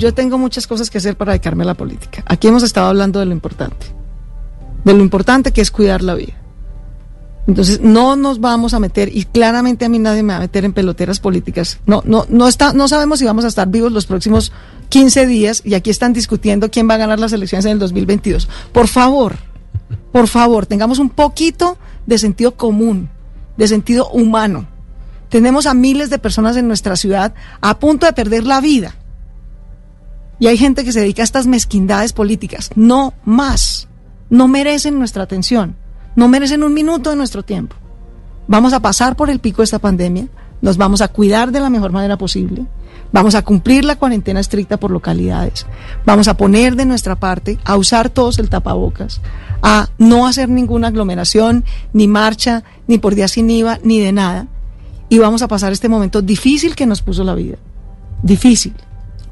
Yo tengo muchas cosas que hacer para dedicarme a la política. Aquí hemos estado hablando de lo importante. De lo importante que es cuidar la vida. Entonces, no nos vamos a meter, y claramente a mí nadie me va a meter en peloteras políticas. No, no, no está, no sabemos si vamos a estar vivos los próximos 15 días, y aquí están discutiendo quién va a ganar las elecciones en el 2022. Por favor, por favor, tengamos un poquito de sentido común, de sentido humano. Tenemos a miles de personas en nuestra ciudad a punto de perder la vida. Y hay gente que se dedica a estas mezquindades políticas. No más. No merecen nuestra atención. No merecen un minuto de nuestro tiempo. Vamos a pasar por el pico de esta pandemia. Nos vamos a cuidar de la mejor manera posible. Vamos a cumplir la cuarentena estricta por localidades. Vamos a poner de nuestra parte, a usar todos el tapabocas, a no hacer ninguna aglomeración, ni marcha, ni por día sin IVA, ni de nada. Y vamos a pasar este momento difícil que nos puso la vida. Difícil,